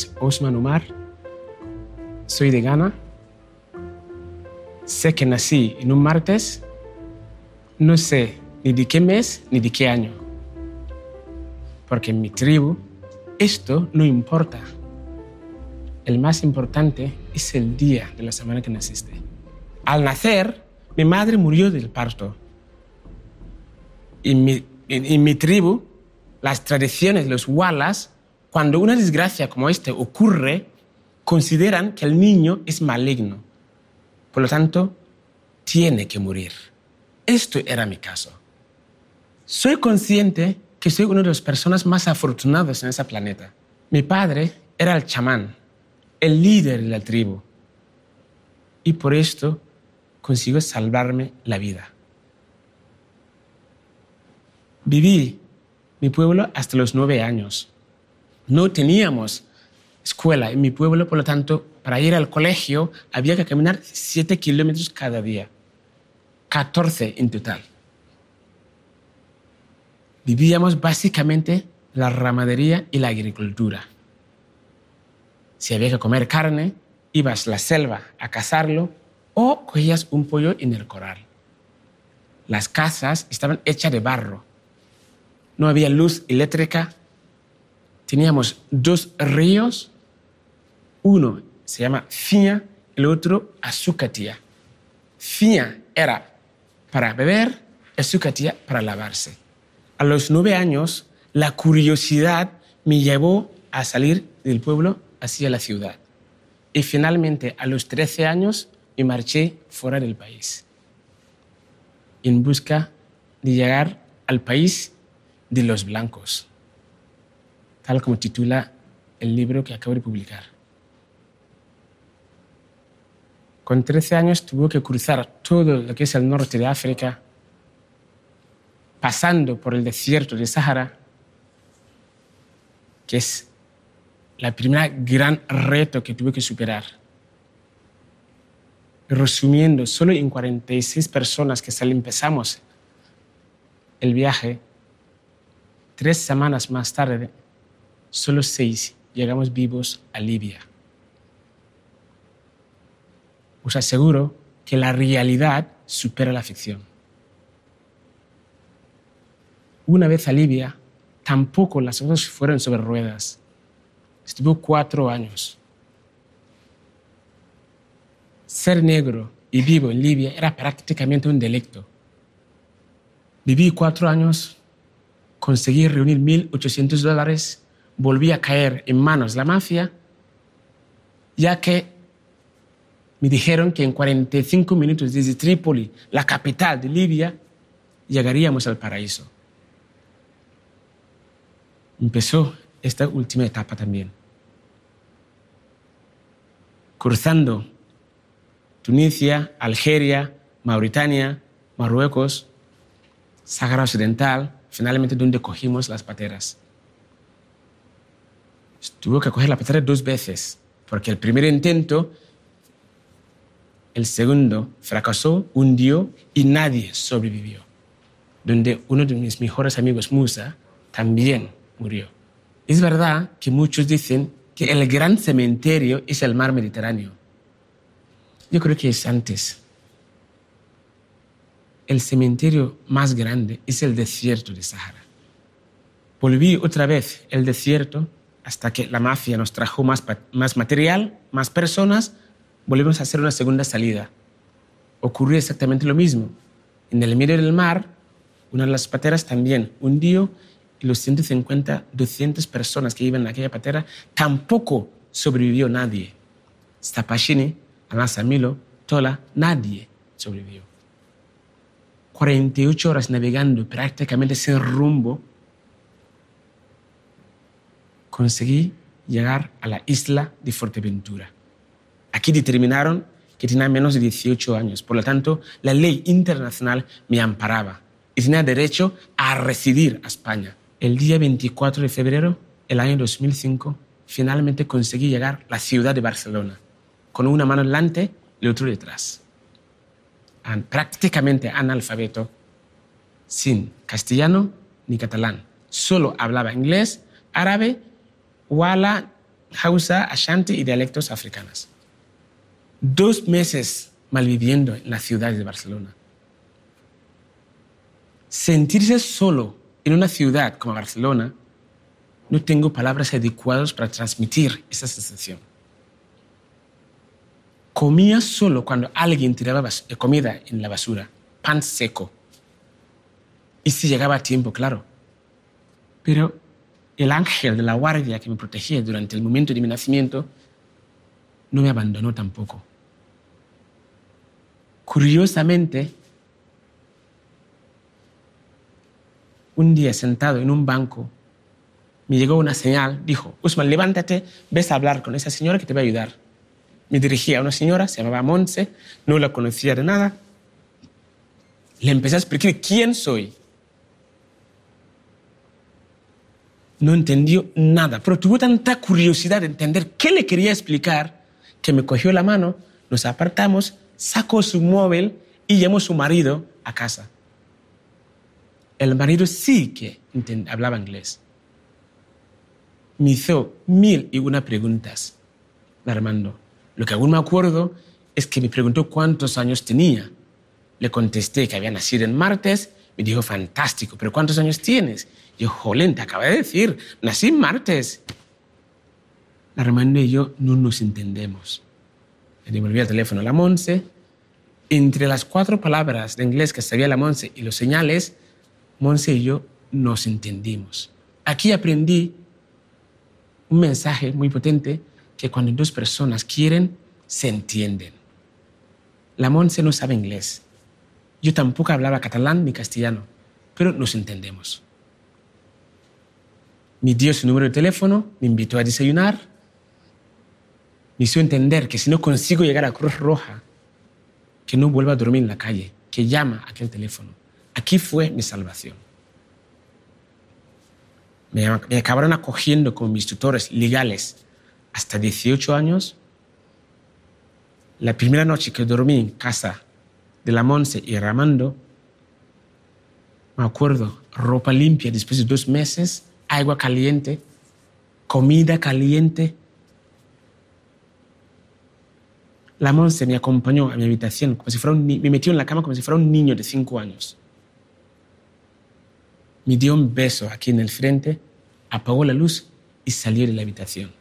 es Osman Umar. Soy de Ghana. Sé que nací en un martes. No sé ni de qué mes ni de qué año. Porque en mi tribu esto no importa. El más importante es el día de la semana que naciste. Al nacer, mi madre murió del parto. En mi, en, en mi tribu, las tradiciones, los walas, cuando una desgracia como esta ocurre, consideran que el niño es maligno. Por lo tanto, tiene que morir. Esto era mi caso. Soy consciente que soy una de las personas más afortunadas en ese planeta. Mi padre era el chamán, el líder de la tribu. Y por esto consiguió salvarme la vida. Viví mi pueblo hasta los nueve años. No teníamos escuela en mi pueblo, por lo tanto, para ir al colegio había que caminar siete kilómetros cada día, 14 en total. Vivíamos básicamente la ramadería y la agricultura. Si había que comer carne, ibas a la selva a cazarlo o cogías un pollo en el corral. Las casas estaban hechas de barro. No había luz eléctrica. Teníamos dos ríos. Uno se llama Fia, el otro Azucatía. Fia era para beber, Azucatía para lavarse. A los nueve años, la curiosidad me llevó a salir del pueblo hacia la ciudad. Y finalmente, a los 13 años, me marché fuera del país, en busca de llegar al país de los blancos, tal como titula el libro que acabo de publicar. Con 13 años tuve que cruzar todo lo que es el norte de África, pasando por el desierto de Sahara, que es la primera gran reto que tuve que superar. Resumiendo, solo en 46 personas que empezamos el viaje, tres semanas más tarde, solo seis llegamos vivos a Libia. Os aseguro que la realidad supera la ficción. Una vez a Libia, tampoco las cosas fueron sobre ruedas. Estuvo cuatro años. Ser negro y vivo en Libia era prácticamente un delito. Viví cuatro años, conseguí reunir 1.800 dólares, volví a caer en manos de la mafia, ya que me dijeron que en 45 minutos desde Trípoli, la capital de Libia, llegaríamos al paraíso. Empezó esta última etapa también. Cruzando Tunisia, Algeria, Mauritania, Marruecos, Sahara Occidental, finalmente donde cogimos las pateras. Tuvo que coger la patera dos veces, porque el primer intento, el segundo fracasó, hundió y nadie sobrevivió. Donde uno de mis mejores amigos, Musa, también murió. Es verdad que muchos dicen que el gran cementerio es el mar Mediterráneo. Yo creo que es antes. El cementerio más grande es el desierto de Sahara. Volví otra vez el desierto hasta que la mafia nos trajo más, material, más personas, volvimos a hacer una segunda salida. Ocurrió exactamente lo mismo. En el medio del mar, una de las pateras también hundió y los 150, 200 personas que iban en aquella patera, tampoco sobrevivió nadie. Stapashini, Anasamilo, Tola, nadie sobrevivió. 48 horas navegando prácticamente sin rumbo, conseguí llegar a la isla de Fuerteventura. Aquí determinaron que tenía menos de 18 años, por lo tanto, la ley internacional me amparaba y tenía derecho a residir a España. El día 24 de febrero del año 2005, finalmente conseguí llegar a la ciudad de Barcelona, con una mano delante y la otra detrás. Prácticamente analfabeto, sin castellano ni catalán. Solo hablaba inglés, árabe, wala, hausa, ashanti y dialectos africanos. Dos meses malviviendo en la ciudad de Barcelona. Sentirse solo en una ciudad como Barcelona, no tengo palabras adecuadas para transmitir esa sensación. Comía solo cuando alguien tiraba comida en la basura, pan seco. Y si llegaba a tiempo, claro. Pero el ángel de la guardia que me protegía durante el momento de mi nacimiento no me abandonó tampoco. Curiosamente, un día sentado en un banco, me llegó una señal, dijo, Usman, levántate, ves a hablar con esa señora que te va a ayudar. Me dirigí a una señora, se llamaba Monse, no la conocía de nada. Le empecé a explicar quién soy. No entendió nada, pero tuvo tanta curiosidad de entender qué le quería explicar que me cogió la mano, nos apartamos, sacó su móvil y llamó a su marido a casa. El marido sí que hablaba inglés. Me hizo mil y una preguntas, Armando. Lo que aún me acuerdo es que me preguntó cuántos años tenía. Le contesté que había nacido en martes. Me dijo, fantástico, pero ¿cuántos años tienes? Yo, jolén, te acaba de decir, nací martes. Armando y yo no nos entendemos. Le devolví el teléfono a la Monse. Entre las cuatro palabras de inglés que sabía la Monse y los señales, Monse y yo nos entendimos. Aquí aprendí un mensaje muy potente que cuando dos personas quieren, se entienden. La Monse no sabe inglés. Yo tampoco hablaba catalán ni castellano, pero nos entendemos. Me dio su número de teléfono, me invitó a desayunar, me hizo entender que si no consigo llegar a Cruz Roja, que no vuelva a dormir en la calle, que llama a aquel teléfono. Aquí fue mi salvación. Me, me acabaron acogiendo como mis tutores legales hasta 18 años, la primera noche que dormí en casa de la Monse y Ramando, me acuerdo, ropa limpia después de dos meses, agua caliente, comida caliente. La Monse me acompañó a mi habitación, como si fuera un me metió en la cama como si fuera un niño de cinco años. Me dio un beso aquí en el frente, apagó la luz y salió de la habitación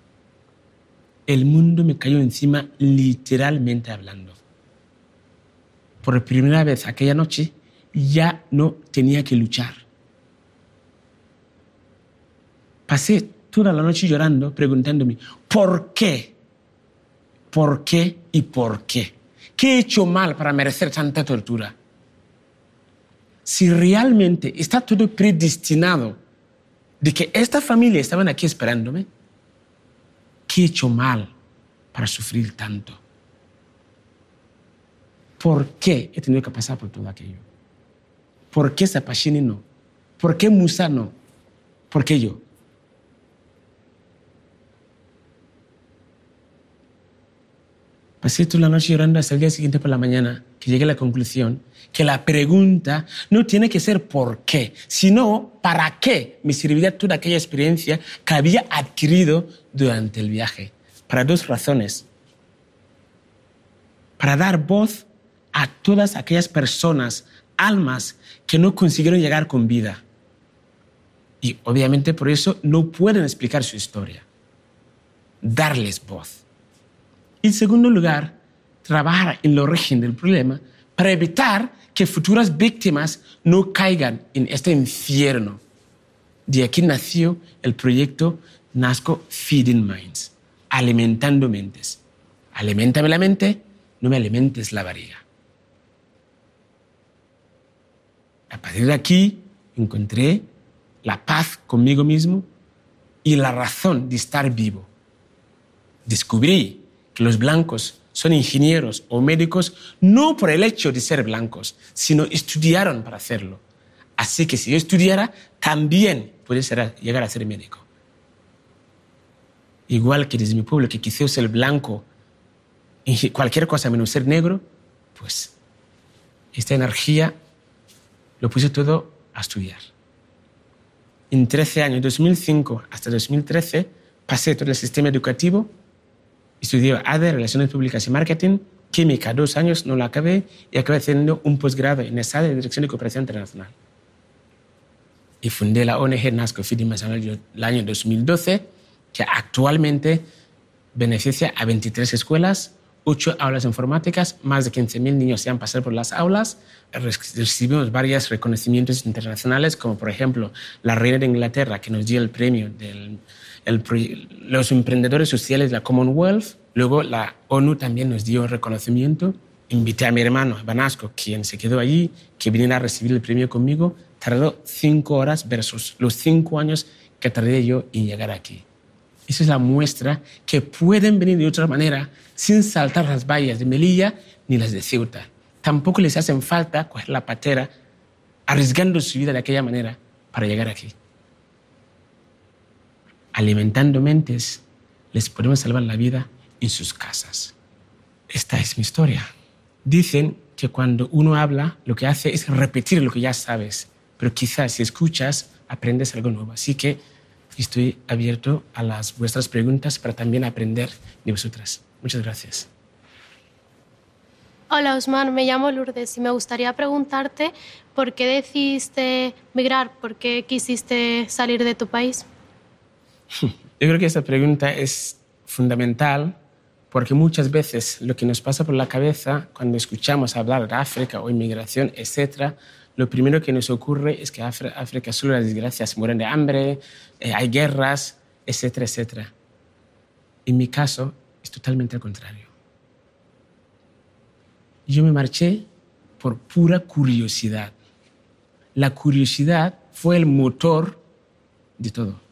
el mundo me cayó encima literalmente hablando. Por primera vez aquella noche ya no tenía que luchar. Pasé toda la noche llorando, preguntándome, ¿por qué? ¿Por qué y por qué? ¿Qué he hecho mal para merecer tanta tortura? Si realmente está todo predestinado de que esta familia estaban aquí esperándome, ¿Qué he hecho mal para sufrir tanto? ¿Por qué he tenido que pasar por todo aquello? ¿Por qué Zapachini no? ¿Por qué Musa no? ¿Por qué yo? Pasé toda la noche llorando hasta el día siguiente por la mañana, que llegué a la conclusión que la pregunta no tiene que ser por qué, sino para qué me serviría toda aquella experiencia que había adquirido durante el viaje. Para dos razones. Para dar voz a todas aquellas personas, almas que no consiguieron llegar con vida. Y obviamente por eso no pueden explicar su historia. Darles voz. En segundo lugar, trabajar en el origen del problema para evitar que futuras víctimas no caigan en este infierno. De aquí nació el proyecto Nasco Feeding Minds, alimentando mentes. Alimentame la mente, no me alimentes la barriga. A partir de aquí encontré la paz conmigo mismo y la razón de estar vivo. Descubrí los blancos son ingenieros o médicos no por el hecho de ser blancos, sino estudiaron para hacerlo. Así que si yo estudiara, también puede ser, llegar a ser médico. Igual que desde mi pueblo, que quise ser blanco, cualquier cosa menos ser negro, pues esta energía lo puse todo a estudiar. En 13 años, 2005 hasta 2013, pasé todo el sistema educativo, estudié ADE, Relaciones Públicas y Marketing, Química, dos años, no lo acabé, y acabé haciendo un posgrado en ESADE de Dirección de Cooperación Internacional. Y fundé la ONG NASCO FIDIM el año 2012, que actualmente beneficia a 23 escuelas, 8 aulas informáticas, más de 15.000 niños se han pasado por las aulas. Recibimos varios reconocimientos internacionales, como por ejemplo la Reina de Inglaterra, que nos dio el premio de los emprendedores sociales de la Commonwealth. Luego la ONU también nos dio reconocimiento. Invité a mi hermano Banasco, quien se quedó allí, que viniera a recibir el premio conmigo. Tardó cinco horas versus los cinco años que tardé yo en llegar aquí. Esa es la muestra que pueden venir de otra manera sin saltar las vallas de Melilla ni las de Ceuta. Tampoco les hacen falta coger la patera arriesgando su vida de aquella manera para llegar aquí. Alimentando mentes, les podemos salvar la vida en sus casas. Esta es mi historia. Dicen que cuando uno habla, lo que hace es repetir lo que ya sabes, pero quizás si escuchas, aprendes algo nuevo. Así que estoy abierto a las vuestras preguntas para también aprender de vosotras. Muchas gracias. Hola Osman, me llamo Lourdes y me gustaría preguntarte por qué decidiste migrar, por qué quisiste salir de tu país. Yo creo que esta pregunta es fundamental porque muchas veces lo que nos pasa por la cabeza cuando escuchamos hablar de África o inmigración, etcétera, lo primero que nos ocurre es que África solo las desgracias mueren de hambre, eh, hay guerras, etcétera, etcétera. En mi caso es totalmente al contrario. Yo me marché por pura curiosidad. La curiosidad fue el motor de todo.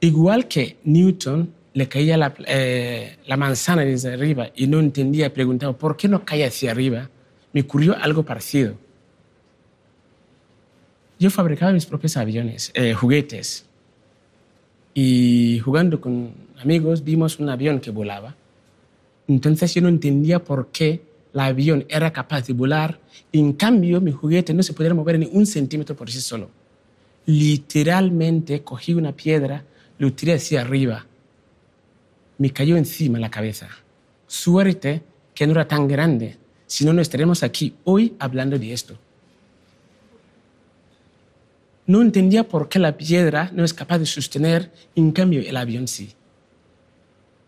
Igual que Newton le caía la, eh, la manzana desde arriba y no entendía, preguntaba, ¿por qué no cae hacia arriba? Me ocurrió algo parecido yo fabricaba mis propios aviones, eh, juguetes. Y jugando con amigos vimos un avión que volaba. Entonces yo no entendía por qué el avión era capaz de volar y en cambio mi juguete no se podía mover ni un centímetro por sí solo. Literalmente cogí una piedra, lo tiré hacia arriba. Me cayó encima la cabeza. Suerte que no era tan grande, si no, no estaremos aquí hoy hablando de esto no entendía por qué la piedra no es capaz de sostener, en cambio el avión sí.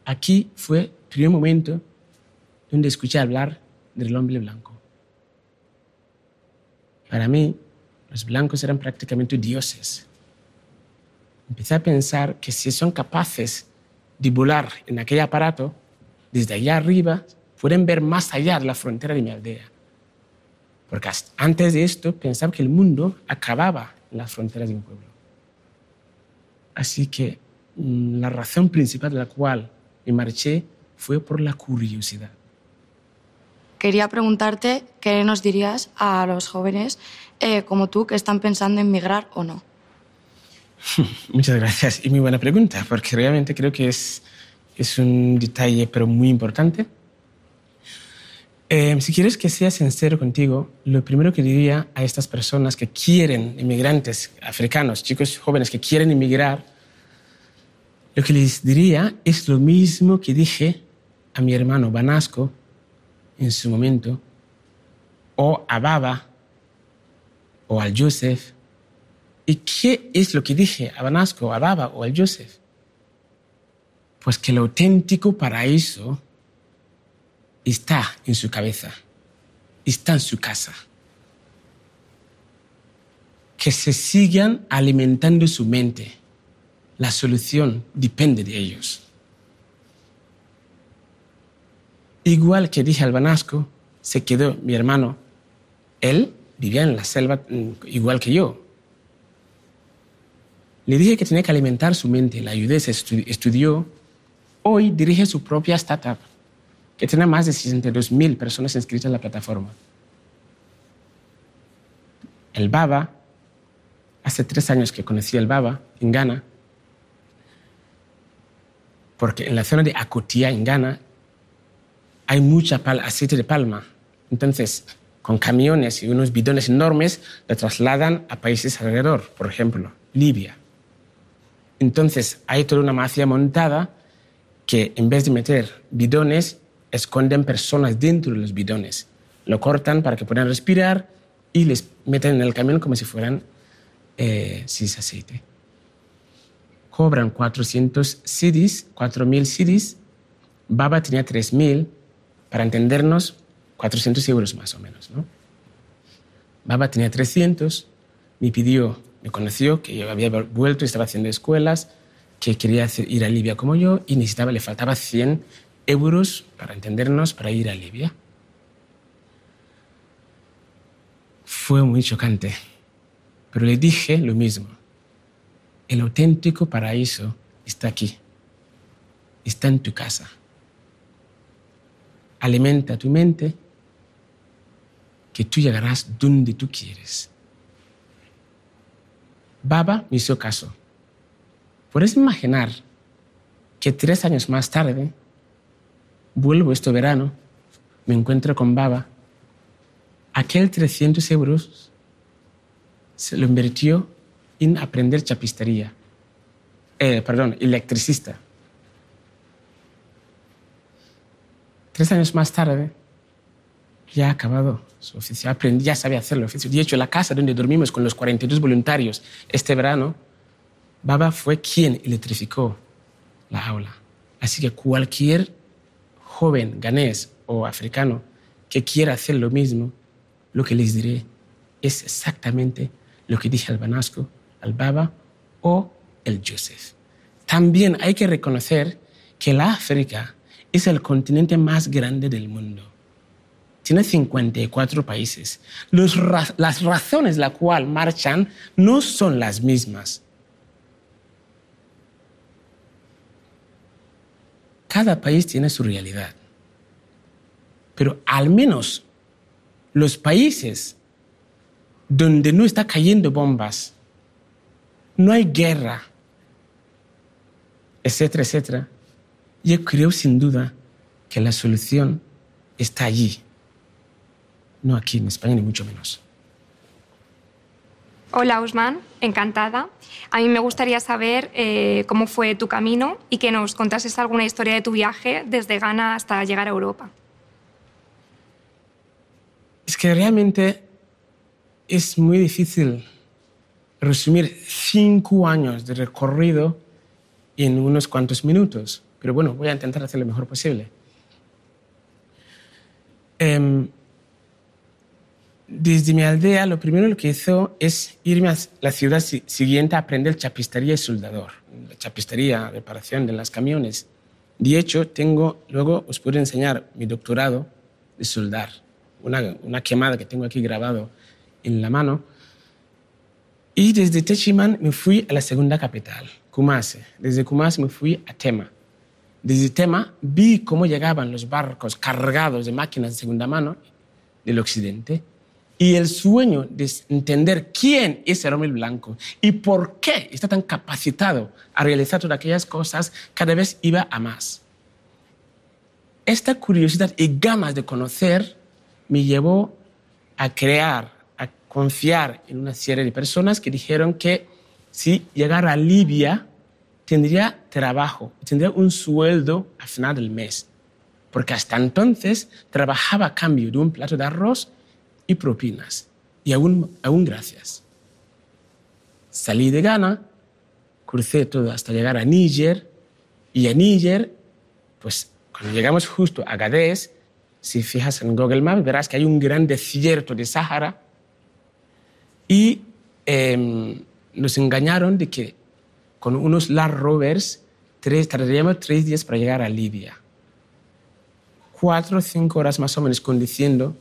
Aquí fue el primer momento donde escuché hablar del hombre blanco. Para mí, los blancos eran prácticamente dioses. Empecé a pensar que si son capaces de volar en aquel aparato, desde allá arriba, pueden ver más allá de la frontera de mi aldea. Porque antes de esto pensaba que el mundo acababa las fronteras de un pueblo. Así que mm, la razón principal de la cual me marché fue por la curiosidad. Quería preguntarte qué nos dirías a los jóvenes eh, como tú que están pensando en migrar o no. Muchas gracias y muy buena pregunta, porque realmente creo que es, es un detalle pero muy importante eh, si quieres que sea sincero contigo, lo primero que diría a estas personas que quieren, inmigrantes africanos, chicos jóvenes que quieren inmigrar, lo que les diría es lo mismo que dije a mi hermano Banasco en su momento, o a Baba, o al Joseph. ¿Y qué es lo que dije a Banasco, a Baba o al Joseph? Pues que el auténtico paraíso está en su cabeza, está en su casa. Que se sigan alimentando su mente. La solución depende de ellos. Igual que dije al Banasco, se quedó mi hermano. Él vivía en la selva mm, igual que yo. Le dije que tenía que alimentar su mente, la ayudé, se estudió. Hoy dirige su propia startup que tiene más de 62 mil personas inscritas en la plataforma. El Baba, hace tres años que conocí el Baba en Ghana, porque en la zona de Akotia, en Ghana, hay mucha aceite de palma. Entonces, con camiones y unos bidones enormes, lo trasladan a países alrededor, por ejemplo, Libia. Entonces hay toda una mafia montada que en vez de meter bidones, esconden personas dentro de los bidones. Lo cortan para que puedan respirar y les meten en el camión como si fueran eh, cis aceite. Cobran 400 CDs, 4.000 CDs. Baba tenía 3.000. Para entendernos, 400 euros más o menos. ¿no? Baba tenía 300. Me pidió, me conoció que yo había vuelto y estaba haciendo escuelas que quería ir a Libia como yo y necesitaba, le faltaba 100 euros, para entendernos, para ir a Libia. Fue muy chocante, pero le dije lo mismo. El auténtico paraíso está aquí, está en tu casa. Alimenta tu mente, que tú llegarás donde tú quieres. Baba me hizo caso ¿Puedes imaginar que tres años más tarde vuelvo este verano, me encuentro con Baba? Aquel 300 euros se lo invirtió en aprender chapistería. Eh, perdón, electricista. Tres años más tarde, ya ha acabado su oficio, aprendí, ya sabía hacer el oficio. De hecho, la casa donde dormimos con los 42 voluntarios este verano Baba fue quien electrificó la aula. Así que cualquier joven ganés o africano que quiera hacer lo mismo, lo que les diré es exactamente lo que dije al Banasco, al Baba o el Joseph. También hay que reconocer que la África es el continente más grande del mundo. Tiene 54 países. las razones las cuales marchan no son las mismas. Cada país tiene su realidad. Pero al menos los países donde no está cayendo bombas, no hay guerra, etcétera, etcétera, yo creo sin duda que la solución está allí, no aquí en España ni mucho menos. Hola Usman, encantada. A mí me gustaría saber eh, cómo fue tu camino y que nos contases alguna historia de tu viaje desde Ghana hasta llegar a Europa. Es que realmente es muy difícil resumir cinco años de recorrido en unos cuantos minutos, pero bueno, voy a intentar hacer lo mejor posible. Em, desde mi aldea, lo primero que hizo es irme a la ciudad siguiente a aprender chapistería y soldador, la chapistería, reparación de los camiones. De hecho, tengo, luego os puedo enseñar mi doctorado de soldar, una, una quemada que tengo aquí grabado en la mano. Y desde Techiman me fui a la segunda capital, Kumasi. Desde Kumasi me fui a Tema. Desde Tema vi cómo llegaban los barcos cargados de máquinas de segunda mano del occidente y el sueño de entender quién es el hombre blanco y por qué está tan capacitado a realizar todas aquellas cosas cada vez iba a más. Esta curiosidad y ganas de conocer me llevó a crear, a confiar en una serie de personas que dijeron que si llegara a Libia tendría trabajo, tendría un sueldo al final del mes, porque hasta entonces trabajaba a cambio de un plato de arroz y propinas. Y aún, aún gracias. Salí de Ghana, crucé todo hasta llegar a Níger. Y a Níger, pues cuando llegamos justo a Gadez, si fijas en Google Maps, verás que hay un gran desierto de Sahara. Y em, nos engañaron de que con unos Land Rovers tres, tardaríamos tres días para llegar a Libia. Cuatro o cinco horas más o menos conduciendo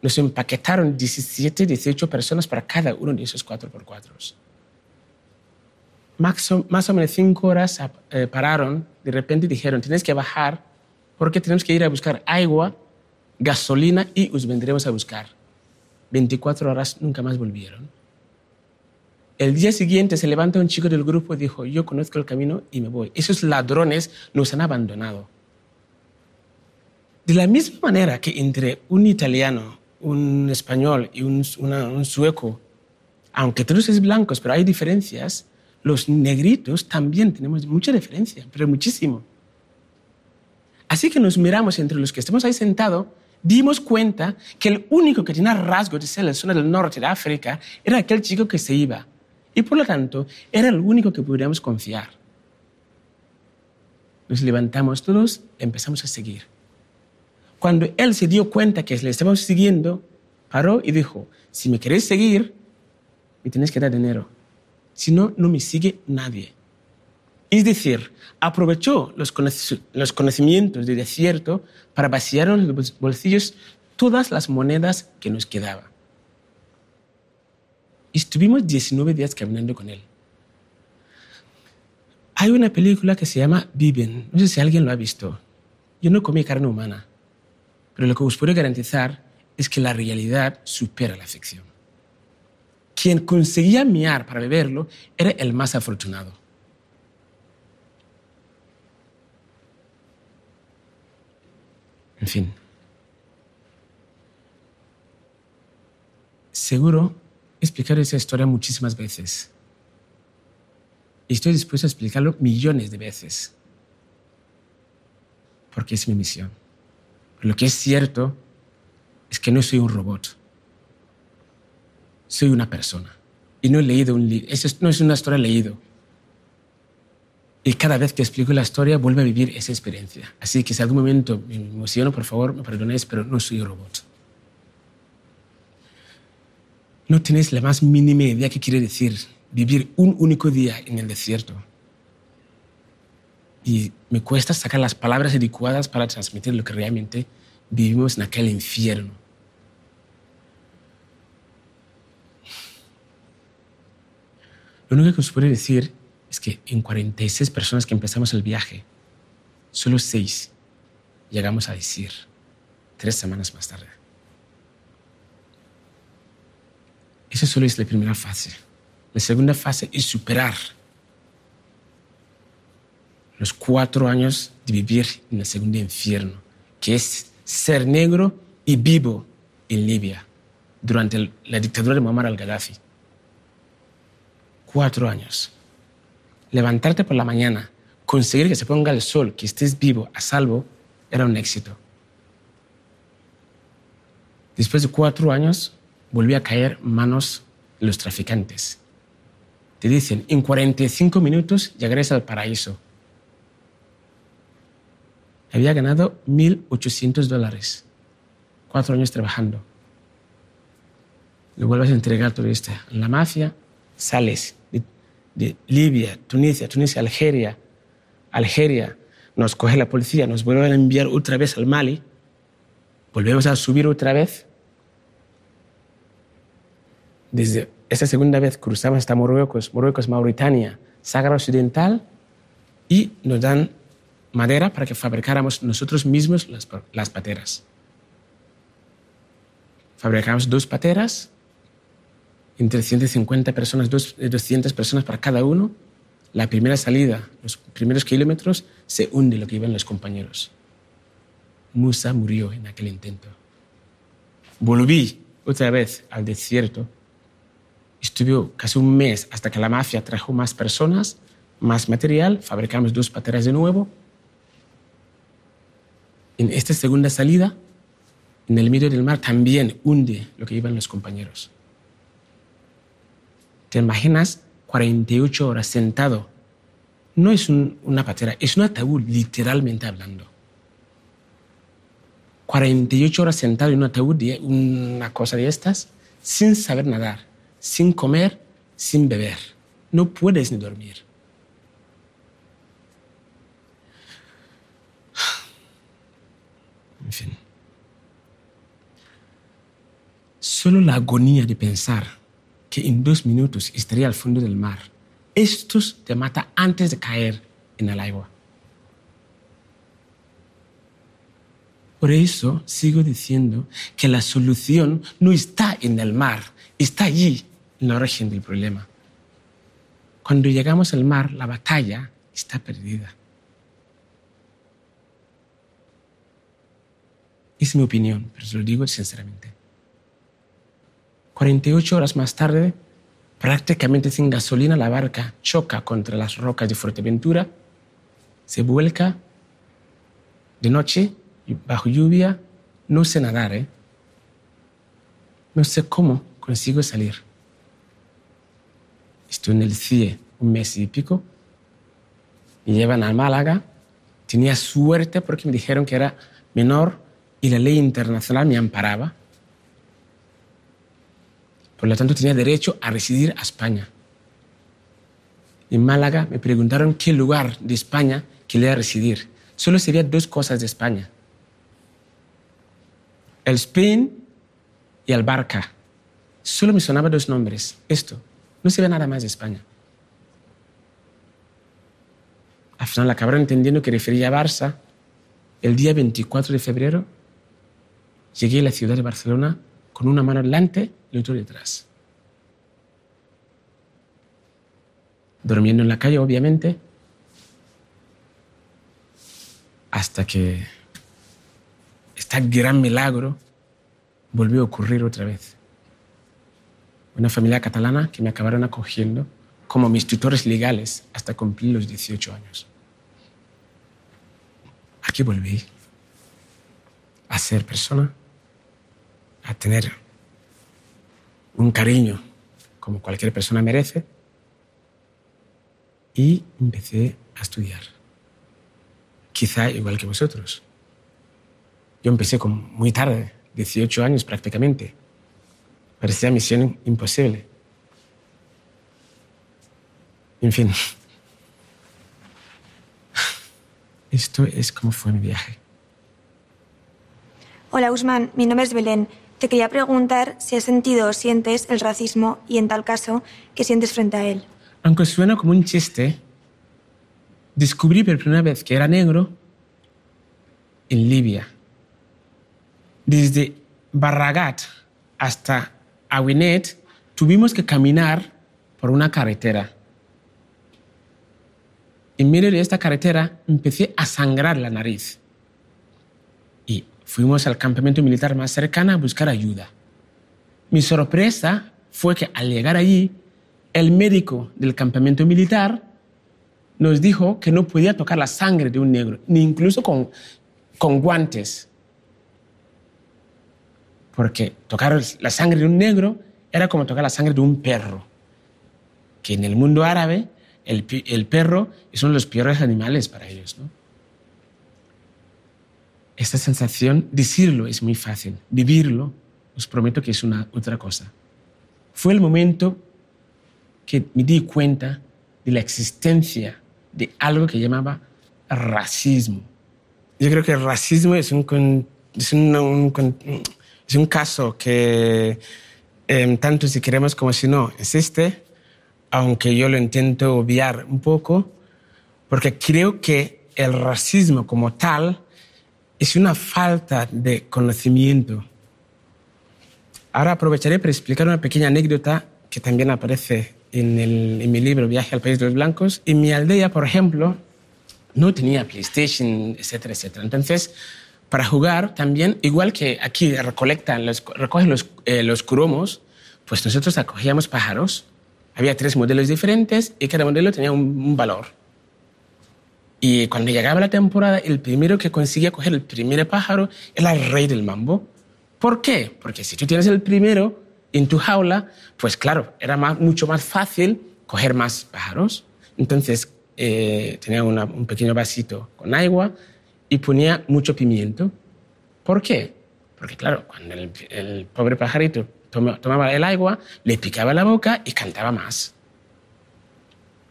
nos empaquetaron 17, 18 personas para cada uno de esos 4x4. Más o, menos 5 horas eh, pararon, de repente dijeron, tienes que bajar porque tenemos que ir a buscar agua, gasolina y os vendremos a buscar. 24 horas nunca más volvieron. El día siguiente se levanta un chico del grupo y dijo, yo conozco el camino y me voy. Esos ladrones nos han abandonado. De la misma manera que entre un italiano un español y un, sueco, aunque todos es blancos, pero hay diferencias, los negritos también tenemos mucha diferencia, pero muchísimo. Así que nos miramos entre los que estamos ahí sentados, dimos cuenta que el único que tenía rasgos de ser la zona del norte de África era aquel chico que se iba. Y por lo tanto, era el único que podríamos confiar. Nos levantamos todos, empezamos a seguir. Cuando él se dio cuenta que le estábamos siguiendo, paró y dijo, si me queréis seguir, me tenéis que dar dinero. Si no, no me sigue nadie. Es decir, aprovechó los, conoci- los conocimientos del desierto para vaciar en los bol- bolsillos todas las monedas que nos quedaban. Estuvimos 19 días caminando con él. Hay una película que se llama Viven. No sé si alguien lo ha visto. Yo no comí carne humana, pero lo que os puedo garantizar es que la realidad supera la ficción. Quien conseguía miar para beberlo era el más afortunado. En fin. Seguro he explicado esa historia muchísimas veces. Y estoy dispuesto a explicarlo millones de veces. Porque es mi misión. Lo que es cierto es que no soy un robot. Soy una persona. Y no he leído un libro. Eso no es una historia leído. Y cada vez que explico la historia, vuelvo a vivir esa experiencia. Así que si algún momento me emociono, por favor, me perdonéis, pero no soy un robot. No tenéis la más mínima idea qué quiere decir vivir un único día en el desierto. Y me cuesta sacar las palabras adecuadas para transmitir lo que realmente vivimos en aquel infierno. Lo único que os puedo decir es que en 46 personas que empezamos el viaje, solo 6 llegamos a decir tres semanas más tarde. Eso solo es la primera fase. La segunda fase es superar los cuatro años de vivir en el segundo infierno, que es ser negro y vivo en Libia durante la dictadura de Muammar al-Gaddafi. Cuatro años. Levantarte por la mañana, conseguir que se ponga el sol, que estés vivo, a salvo, era un éxito. Después de cuatro años, volví a caer manos de los traficantes. Te dicen, en 45 minutos llegarás al paraíso. Había ganado 1.800 dólares. Cuatro años trabajando. Lo vuelves a entregar todo esto. La mafia, sales de, de Libia, Tunisia, Tunisia, Algeria. Algeria, nos coge la policía, nos vuelven a enviar otra vez al Mali. Volvemos a subir otra vez. Desde esta segunda vez cruzamos hasta Marruecos, Marruecos, Mauritania, Sáhara Occidental y nos dan madera para que fabricáramos nosotros mismos las, las pateras. Fabricamos dos pateras, entre 150 personas, dos- eh, 200 personas para cada uno. La primera salida, los primeros kilómetros, se hunde lo que iban los compañeros. Musa murió en aquel intento. Volví otra vez al desierto. Estuve casi un mes hasta que la mafia trajo más personas, más material, fabricamos dos pateras de nuevo. En esta segunda salida, en el medio del mar, también hunde lo que iban los compañeros. ¿Te imaginas 48 horas sentado? No es un- una patera, es un ataúd, literalmente hablando. 48 horas sentado en un ataúd, una cosa de estas, sin saber nadar, sin comer, sin beber. No puedes ni dormir. En fin. Solo la agonía de pensar que en dos minutos estaría al fondo del mar. Esto te mata antes de caer en el agua. Por eso sigo diciendo que la solución no está en el mar, está allí, en la origen del problema. Cuando llegamos al mar, la batalla está perdida. Es mi opinión, pero se lo digo sinceramente. 48 horas más tarde, prácticamente sin gasolina, la barca choca contra las rocas de Fuerteventura, se vuelca de noche, bajo lluvia, no sé nadar, ¿eh? No sé cómo consigo salir. Estoy en el CIE un mes y pico. Me llevan a Málaga. Tenía suerte porque me dijeron que era menor y la ley internacional me amparaba. Por lo tanto, tenía derecho a residir a España. En Málaga me preguntaron qué lugar de España quería residir. Solo sería dos cosas de España. El Spain y el Barca. Solo me sonaban dos nombres. Esto. No se ve nada más de España. Al final acabaron entendiendo que refería a Barça. El día 24 de febrero llegué a la ciudad de Barcelona con una mano delante y otra detrás. Durmiendo en la calle, obviamente, hasta que este gran milagro volvió a ocurrir otra vez. Una familia catalana que me acabaron acogiendo como mis tutores legales hasta cumplir los 18 años. Aquí volví a ser persona, a tener un cariño como cualquier persona merece y empecé a estudiar. Quizá igual que vosotros. Yo empecé con muy tarde, 18 años prácticamente. Parecía misión imposible. En fin, esto es como fue mi viaje. Hola, Usman. Mi nombre es Belén. Te quería preguntar si has sentido o sientes el racismo y, en tal caso, qué sientes frente a él. Aunque suena como un chiste, descubrí por primera vez que era negro en Libia. Desde Barragat hasta Awinet tuvimos que caminar por una carretera en medio de esta carretera empecé a sangrar la nariz. Fuimos al campamento militar más cercano a buscar ayuda. Mi sorpresa fue que al llegar allí, el médico del campamento militar nos dijo que no podía tocar la sangre de un negro, ni incluso con, guantes. Porque tocar la sangre de un negro era como tocar la sangre de un perro, que en el mundo árabe el, perro es uno de los peores animales para ellos. ¿no? Esta sensación, decirlo es muy fácil, vivirlo, os prometo que es una otra cosa. Fue el momento que me di cuenta de la existencia de algo que llamaba racismo. Yo creo que el racismo es un, es un, caso que em, tanto si queremos como si no existe aunque yo lo intento obviar un poco, porque creo que el racismo como tal es una falta de conocimiento. Ahora aprovecharé para explicar una pequeña anécdota que también aparece en, en, mi libro Viaje al País de los Blancos. En mi aldea, por ejemplo, no tenía PlayStation, etcétera, etcétera. Entonces, para jugar también, igual que aquí recolectan, los, recogen los, eh, los cromos, pues nosotros acogíamos pájaros había tres modelos diferentes y cada modelo tenía un, valor. Y cuando llegaba la temporada, el primero que conseguía coger el primer pájaro era el rey del mambo. ¿Por qué? Porque si tú tienes el primero en tu jaula, pues claro, era mucho más fácil coger más pájaros. Entonces eh, tenía un pequeño vasito con agua y ponía mucho pimiento. ¿Por qué? Porque claro, cuando el pobre pajarito tomaba el agua, le picaba la boca y cantaba más.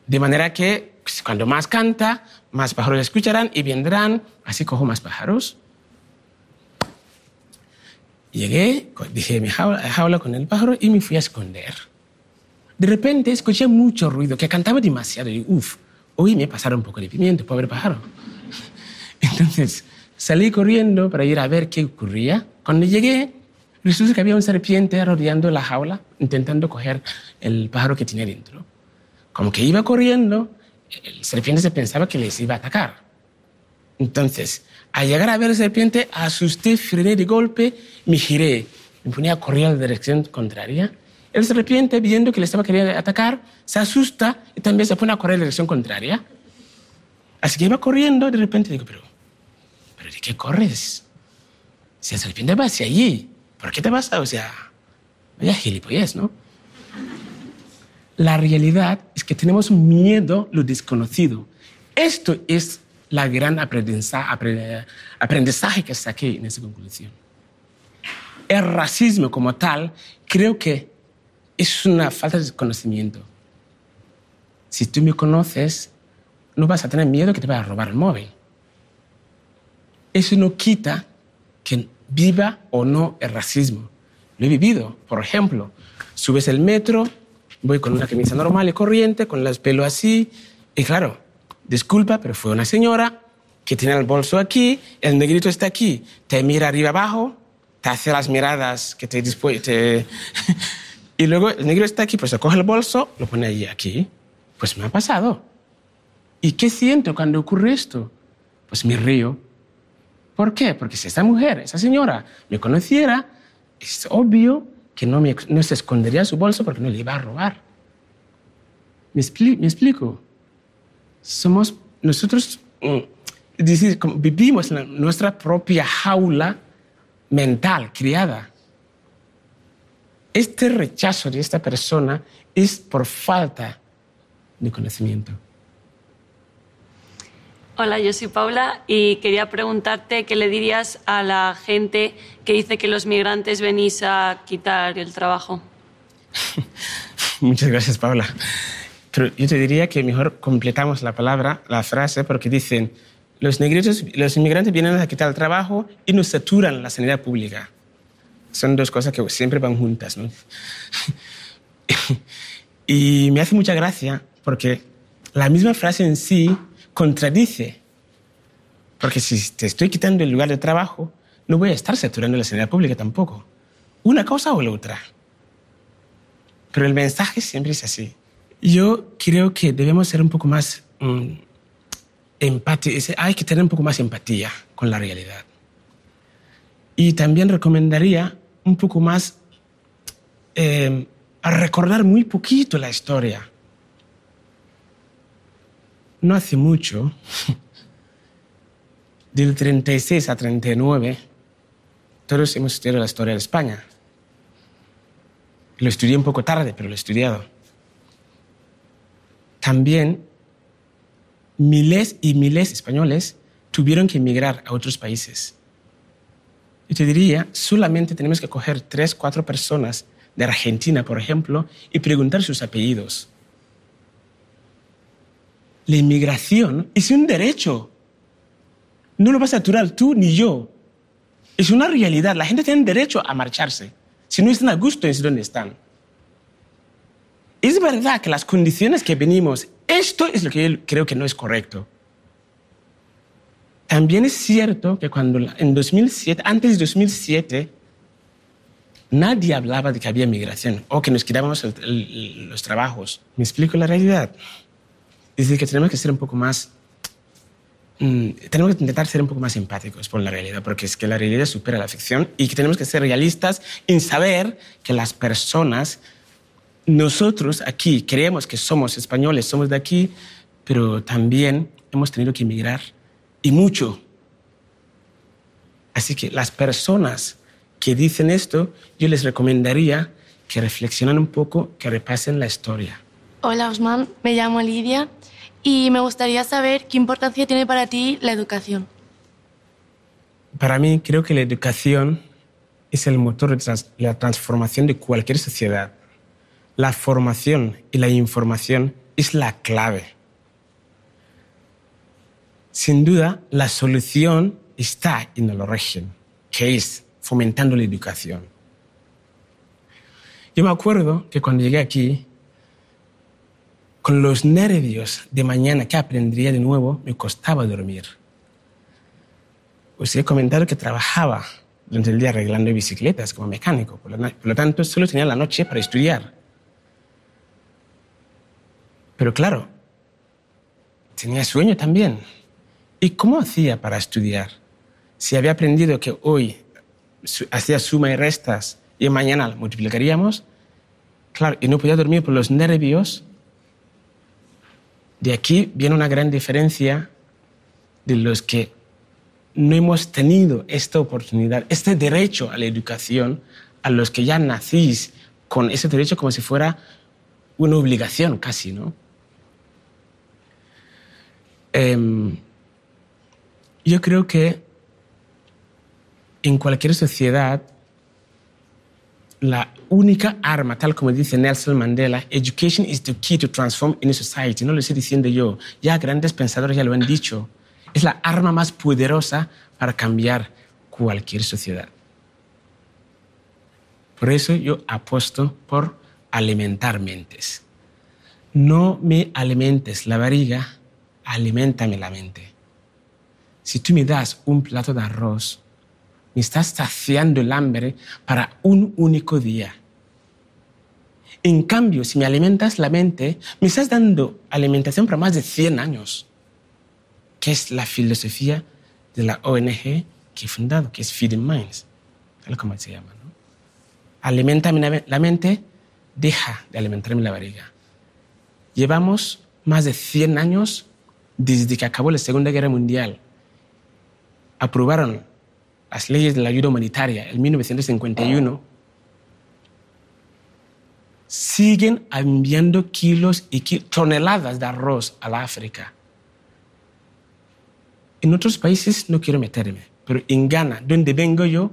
De manera que pues, cuando más canta, más pájaros escucharán y vendrán, así cojo más pájaros. Llegué, dije mi jaula, con el pájaro y me fui a esconder. De repente escuché mucho ruido, que cantaba demasiado y uff, hoy me pasaron un poco de pimiento, pobre pájaro. Entonces salí corriendo para ir a ver qué ocurría. Cuando llegué, Resulta que había una serpiente rodeando la jaula, intentando coger el pájaro que tenía dentro. Como que iba corriendo, el serpiente se pensaba que les iba a atacar. Entonces, al llegar a ver la serpiente, asusté, frené de golpe, me giré, me ponía a correr en la dirección contraria. Él se arrepiente viendo que le estaba queriendo atacar, se asusta y también se pone a correr en la dirección contraria. Así que iba corriendo y de repente digo, pero, ¿pero de qué corres? Si el serpiente va hacia allí, ¿por qué te vas a...? O sea, vaya gilipollez, ¿no? La realidad es que tenemos miedo a lo desconocido. Esto es la gran aprendizaje, aprendizaje que saqué en esa conclusión. El racismo como tal creo que es una falta de conocimiento. Si tú me conoces, no vas a tener miedo que te vaya a robar el móvil. Eso no quita que viva o no el racismo. Lo he vivido. Por ejemplo, subes el metro, voy con una camisa normal y corriente, con el pelo así, y claro, disculpa, pero fue una señora que tiene el bolso aquí, el negrito está aquí, te mira arriba abajo, te hace las miradas que te, te... y luego el negro está aquí, pues se coge el bolso, lo pone ahí aquí. Pues me ha pasado. ¿Y qué siento cuando ocurre esto? Pues me río. ¿Por qué? Porque si esta mujer, esa señora, me conociera, es obvio que no, me, se escondería su bolso porque no le iba a robar. ¿Me, ¿Me explico? Somos, nosotros mm, vivimos en nuestra propia jaula mental, criada. Este rechazo de esta persona es por falta de conocimiento. Hola, yo soy Paula y quería preguntarte qué le dirías a la gente que dice que los migrantes venís a quitar el trabajo. Muchas gracias, Paula. Pero yo te diría que mejor completamos la palabra, la frase, porque dicen, los negritos, los inmigrantes vienen a quitar el trabajo y nos saturan la sanidad pública. Son dos cosas que siempre van juntas, ¿no? y me hace mucha gracia porque la misma frase en sí contradice. Porque si te estoy quitando el lugar de trabajo, no voy a estar saturando la sanidad pública tampoco. Una cosa o la otra. Pero el mensaje siempre es así. Yo creo que debemos ser un poco más mm, empáticos. Hay que tener un poco más empatía con la realidad. Y también recomendaría un poco más eh, recordar muy poquito la historia no hace mucho, del 36 a 39, todos hemos estudiado la historia de España. Lo estudié un poco tarde, pero lo he estudiado. También miles y miles de españoles tuvieron que emigrar a otros países. Yo te diría, solamente tenemos que coger tres, cuatro personas de Argentina, por ejemplo, y preguntar sus apellidos la inmigración es un derecho. No lo vas a saturar tú ni yo. Es una realidad. La gente tiene derecho a marcharse. Si no están a gusto en donde están. Es verdad que las condiciones que venimos, esto es lo que yo creo que no es correcto. También es cierto que cuando en 2007, antes de 2007, nadie hablaba de que había migración o que nos quitábamos los trabajos. ¿Me explico la realidad? Decir, que tenemos que ser un poco más... Mm, tenemos que intentar ser un poco más empáticos por la realidad, porque es que la realidad supera la ficción y que tenemos que ser realistas en saber que las personas, nosotros aquí creemos que somos españoles, somos de aquí, pero también hemos tenido que emigrar y mucho. Así que las personas que dicen esto, yo les recomendaría que reflexionen un poco, que repasen la historia. Hola Osman, me llamo Lidia y me gustaría saber qué importancia tiene para ti la educación. Para mí creo que la educación es el motor de la transformación de cualquier sociedad. La formación y la información es la clave. Sin duda, la solución está en el origen, que es fomentando la educación. Yo me acuerdo que cuando llegué aquí, con los nervios de mañana que aprendería de nuevo, me costaba dormir. Os he comentado que trabajaba durante el día arreglando bicicletas como mecánico, por lo, tanto solo tenía la noche para estudiar. Pero claro, tenía sueño también. ¿Y cómo hacía para estudiar? Si había aprendido que hoy hacía suma y restas y mañana multiplicaríamos. Claro, y no podía dormir por los nervios. De aquí viene una gran diferencia de los que no hemos tenido esta oportunidad, este derecho a la educación, a los que ya nacís con ese derecho como si fuera una obligación casi, ¿no? Em, yo creo que en cualquier sociedad la única arma, tal como dice Nelson Mandela, education is the key to transform any society. No lo estoy diciendo yo, ya grandes pensadores ya lo han dicho. Es la arma más poderosa para cambiar cualquier sociedad. Por eso yo apuesto por alimentar mentes. No me alimentes la barriga, alimentame la mente. Si tú me das un plato de arroz, me estás saciando el hambre para un único día. En cambio, si me alimentas la mente, me estás dando alimentación para más de 100 años, que es la filosofía de la ONG que he fundado, que es Feeding Minds, tal como se llama. ¿no? Alimentame la mente, deja de alimentarme la barriga. Llevamos más de 100 años desde que acabó la Segunda Guerra Mundial. Aprobaron las leyes de la ayuda humanitaria en 1951. Siguen enviando kilos y toneladas de arroz a la África. En otros países no quiero meterme, pero en Ghana, donde vengo yo,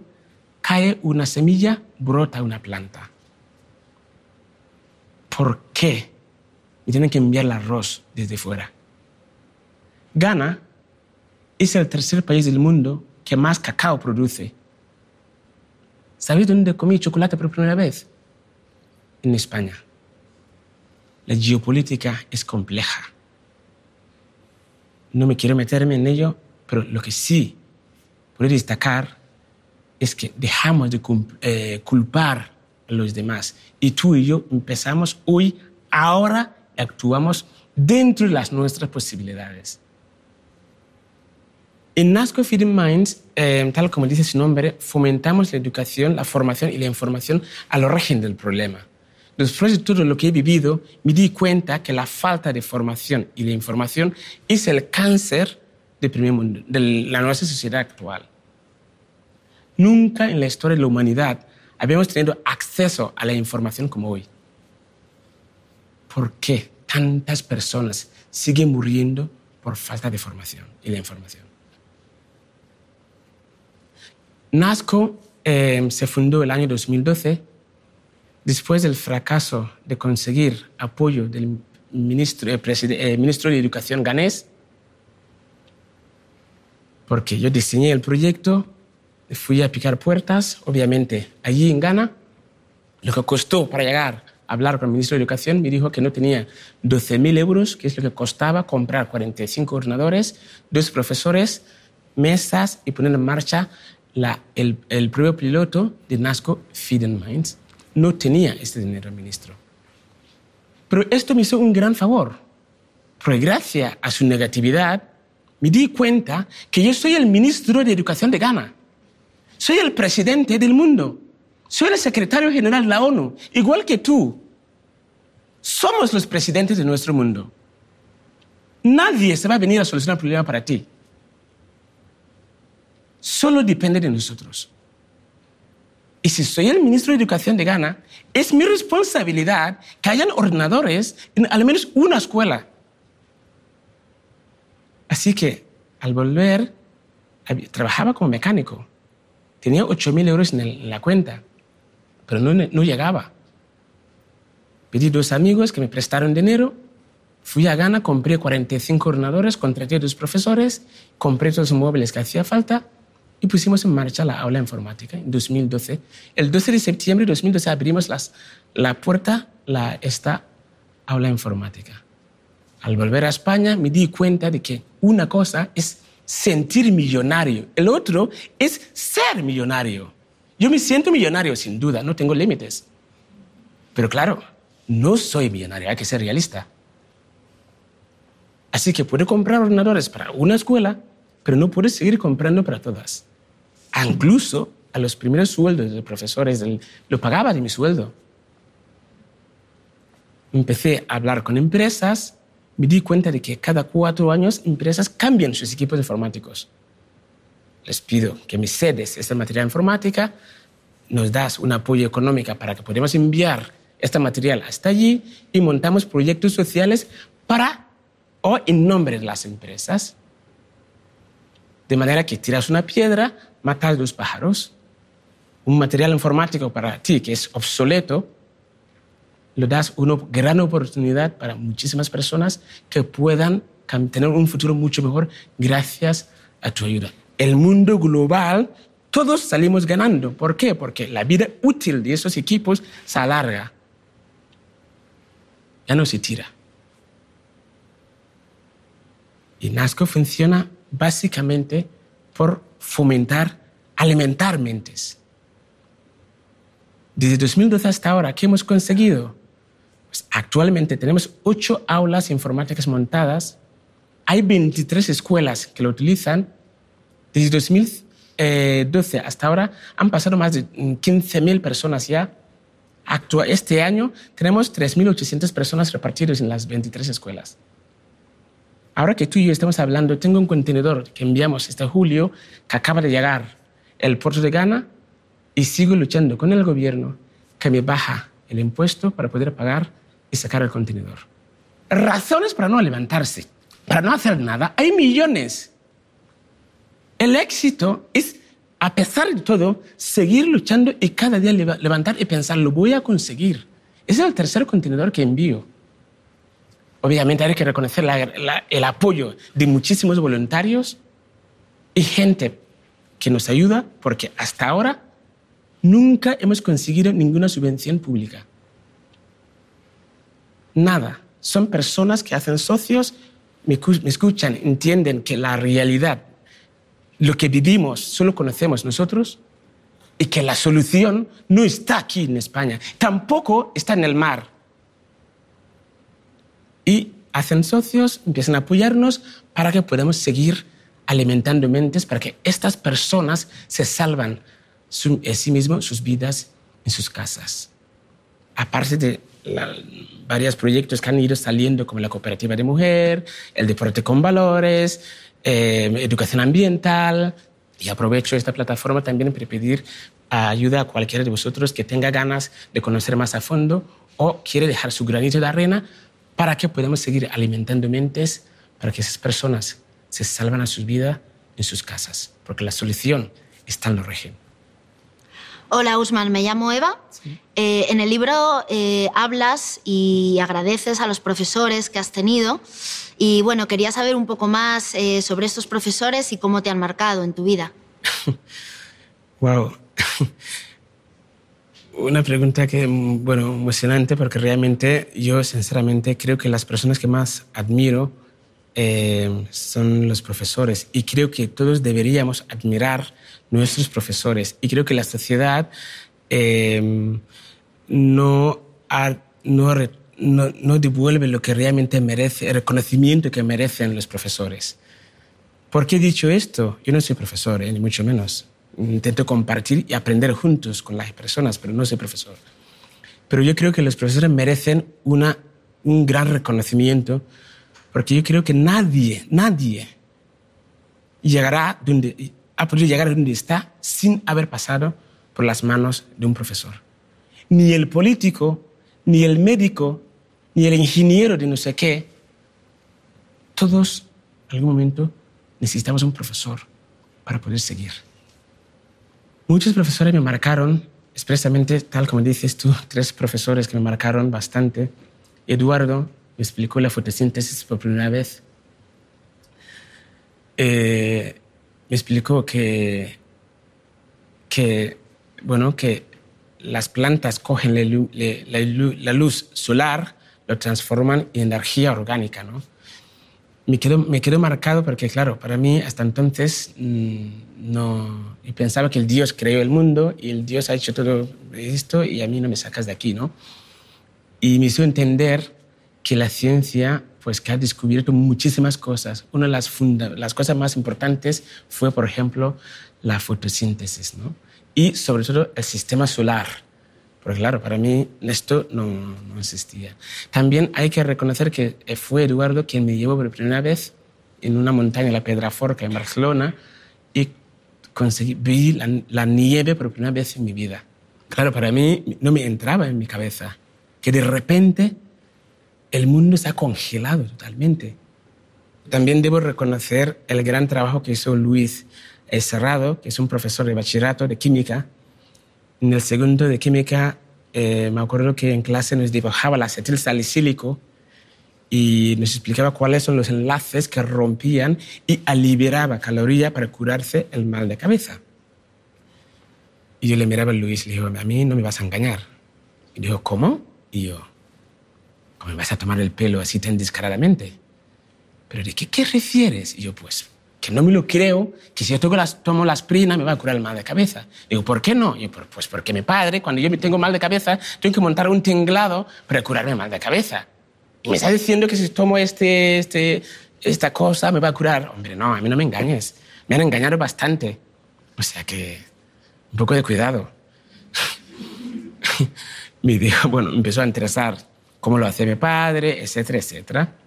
cae una semilla, brota una planta. ¿Por qué me tienen que enviar el arroz desde fuera? Ghana es el tercer país del mundo que más cacao produce. ¿Sabéis dónde comí chocolate por primera vez? En España. La geopolítica es compleja. No me quiero meterme en ello, pero lo que sí puedo destacar es que dejamos de eh, culpar a los demás. Y tú y yo empezamos hoy, ahora, actuamos dentro de las nuestras posibilidades. En NASCO Feeding Minds, eh, tal como dice su nombre, fomentamos la educación, la formación y la información al origen del problema. Después de todo lo que he vivido, me di cuenta que la falta de formación y de información es el cáncer del primer mundo, de la nuestra sociedad actual. Nunca en la historia de la humanidad habíamos tenido acceso a la información como hoy. ¿Por qué tantas personas siguen muriendo por falta de formación y la información? NASCO eh, se fundó el año 2012 después del fracaso de conseguir apoyo del ministro, eh, eh, ministro de Educación ganés, porque yo diseñé el proyecto, fui a picar puertas, obviamente allí en Ghana, lo que costó para llegar a hablar con el ministro de Educación, me dijo que no tenía 12.000 euros, que es lo que costaba comprar 45 ordenadores, dos profesores, mesas y poner en marcha el, el propio piloto de NASCO, Feeding Minds, no tenía este dinero, ministro. Pero esto me hizo un gran favor, porque gracias a su negatividad me di cuenta que yo soy el ministro de Educación de Ghana, soy el presidente del mundo, soy el secretario general de la ONU, igual que tú. Somos los presidentes de nuestro mundo. Nadie se va a venir a solucionar el problema para ti solo depende de nosotros. Y si soy el ministro de Educación de Ghana, es mi responsabilidad que hayan ordenadores en al menos una escuela. Así que al volver, trabajaba como mecánico. Tenía 8.000 euros en, la cuenta, pero no, no llegaba. Pedí dos amigos que me prestaron dinero. Fui a Ghana, compré 45 ordenadores, contraté dos profesores, compré todos los móviles que hacía falta y pusimos en marcha la aula informática en 2012. El 12 de septiembre de 2012 abrimos las, la puerta a esta aula informática. Al volver a España me di cuenta de que una cosa es sentir millonario, el otro es ser millonario. Yo me siento millonario, sin duda, no tengo límites. Pero claro, no soy millonario, hay que ser realista. Así que puedo comprar ordenadores para una escuela, pero no puedo seguir comprando para todas. Ah, incluso a los primeros sueldos de profesores, lo pagaba de mi sueldo. Empecé a hablar con empresas, me di cuenta de que cada cuatro años empresas cambian sus equipos informáticos. Les pido que me cedes esta material informática, nos das un apoyo económico para que podamos enviar este material hasta allí y montamos proyectos sociales para o en nombre de las empresas. De manera que tiras una piedra, matas dos pájaros. Un material informático para ti que es obsoleto, lo das una gran oportunidad para muchísimas personas que puedan tener un futuro mucho mejor gracias a tu ayuda. El mundo global, todos salimos ganando. ¿Por qué? Porque la vida útil de esos equipos se alarga. Ya no se tira. Y NASCO funciona básicamente por fomentar, alimentar mentes. Desde 2012 hasta ahora, ¿qué hemos conseguido? Pues actualmente tenemos ocho aulas informáticas montadas, hay 23 escuelas que lo utilizan. Desde 2012 hasta ahora han pasado más de 15.000 personas ya. este año tenemos 3.800 personas repartidas en las 23 escuelas. Ahora que tú y yo estamos hablando, tengo un contenedor que enviamos este julio que acaba de llegar el puerto de Ghana y sigo luchando con el gobierno que me baja el impuesto para poder pagar y sacar el contenedor. Razones para no levantarse, para no hacer nada, hay millones. El éxito es, a pesar de todo, seguir luchando y cada día levantar y pensar, lo voy a conseguir. Es el tercer contenedor que envío. Obviamente hay que reconocer el apoyo de muchísimos voluntarios y gente que nos ayuda, porque hasta ahora nunca hemos conseguido ninguna subvención pública. Nada. Son personas que hacen socios, me escuchan, entienden que la realidad, lo que vivimos, solo conocemos nosotros y que la solución no está aquí en España, tampoco está en el mar y hacen socios, empiezan a apoyarnos para que podamos seguir alimentando mentes, para que estas personas se salvan a sí mismos, sus vidas en sus casas. Aparte de varios proyectos que han ido saliendo, como la cooperativa de mujer, el deporte con valores, eh, educación ambiental, y aprovecho esta plataforma también para pedir ayuda a cualquiera de vosotros que tenga ganas de conocer más a fondo o quiere dejar su granito de arena para que podamos seguir alimentando mentes para que esas personas se salvan a su vida en sus casas, porque la solución está en los régimen. Hola Usman, me llamo Eva. Eh, en el libro eh, hablas y agradeces a los profesores que has tenido y bueno, quería saber un poco más eh, sobre estos profesores y cómo te han marcado en tu vida. wow. Una pregunta que, bueno, emocionante porque realmente yo sinceramente creo que las personas que más admiro eh, son los profesores y creo que todos deberíamos admirar nuestros profesores y creo que la sociedad no, no, no, no devuelve lo que realmente merece, el reconocimiento que merecen los profesores. ¿Por qué he dicho esto? Yo no soy profesor, eh, ni mucho menos intento compartir y aprender juntos con las personas, pero no soy profesor. Pero yo creo que los profesores merecen una, un gran reconocimiento, porque yo creo que nadie, nadie llegará donde, ha podido llegar a donde está sin haber pasado por las manos de un profesor. Ni el político, ni el médico, ni el ingeniero de no sé qué, todos en algún momento necesitamos un profesor para poder seguir. Muchos profesores me marcaron, expresamente, tal como dices tú, tres profesores que me marcaron bastante. Eduardo me explicó la fotosíntesis por primera vez. Eh, me explicó que, que, bueno, que las plantas cogen la, luz solar, lo transforman en energía orgánica, ¿no? Me quedó, me quedó marcado porque, claro, para mí hasta entonces mm, no, y pensaba que el Dios creó el mundo y el Dios ha hecho todo esto y a mí no me sacas de aquí, ¿no? Y me hizo entender que la ciencia, pues que ha descubierto muchísimas cosas. Una de las, las cosas más importantes fue, por ejemplo, la fotosíntesis, ¿no? y sobre todo el sistema solar. Porque claro, para mí esto no, no existía. También hay que reconocer que fue Eduardo quien me llevó por primera vez en una montaña, la Pedraforca, en Barcelona, y conseguí, vi la, la nieve por primera vez en mi vida. Claro, para mí no me entraba en mi cabeza que de repente el mundo ha congelado totalmente. También debo reconocer el gran trabajo que hizo Luis Cerrado, que es un profesor de bachillerato de química. En el segundo de química, eh, me acuerdo que en clase nos dibujaba la acetil salicílico y nos explicaba cuáles son los enlaces que rompían y liberaba caloría para curarse el mal de cabeza. Y yo le miraba a Luis y le digo, a mí no me vas a engañar. Y dijo, ¿cómo? Y yo, ¿cómo me vas a tomar el pelo así tan descaradamente? ¿Pero de qué, qué refieres? Y yo, pues, que no me lo creo, que si yo tomo las, tomo la aspirina me va a curar el mal de cabeza. Digo, ¿por qué no? Y pues porque mi padre, cuando yo tengo mal de cabeza, tengo que montar un tinglado para curarme el mal de cabeza. Y me está diciendo que si tomo este, este, esta cosa me va a curar. Hombre, no, a mí no me engañes. Me han engañado bastante. O sea que, un poco de cuidado. me dijo, bueno, empezó a interesar cómo lo hace mi padre, etcétera, etcétera